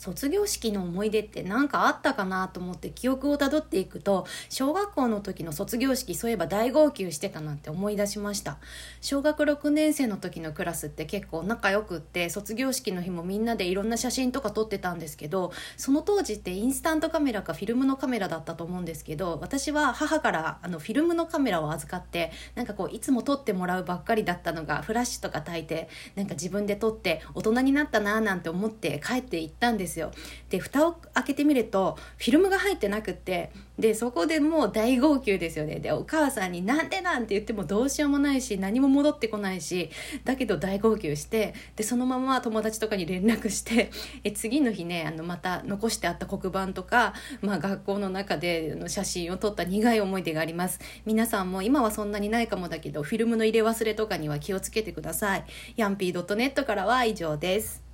卒業式の思い出って何かあったかなと思って記憶をたどっていくと小学校の時の卒業式そういえば大号泣してたなって思い出しました。小学6年生の時のクラスって結構仲良くって卒業式の日もみんなでいろんな写真とか撮ってたんですけどその当時ってインスタントカメラかフィルムのカメラだったと思うんですけど私は母からあのフィルムのカメラを預かってなんかこういつも撮ってもらうばっかりだったのがフラッシュとか焚いてなんか自分で撮って大人になったなーなんて思って帰っていったんですですよ。で蓋を開けてみるとフィルムが入ってなくってでそこでもう大号泣ですよね。でお母さんに「なんでなん?」て言ってもどうしようもないし何も戻ってこないしだけど大号泣してでそのまま友達とかに連絡してえ次の日ねあのまた残してあった黒板とか、まあ、学校の中での写真を撮った苦い思い出があります。皆さんも今はそんなにないかもだけどフィルムの入れ忘れとかには気をつけてください。ヤンピー .net からは以上です。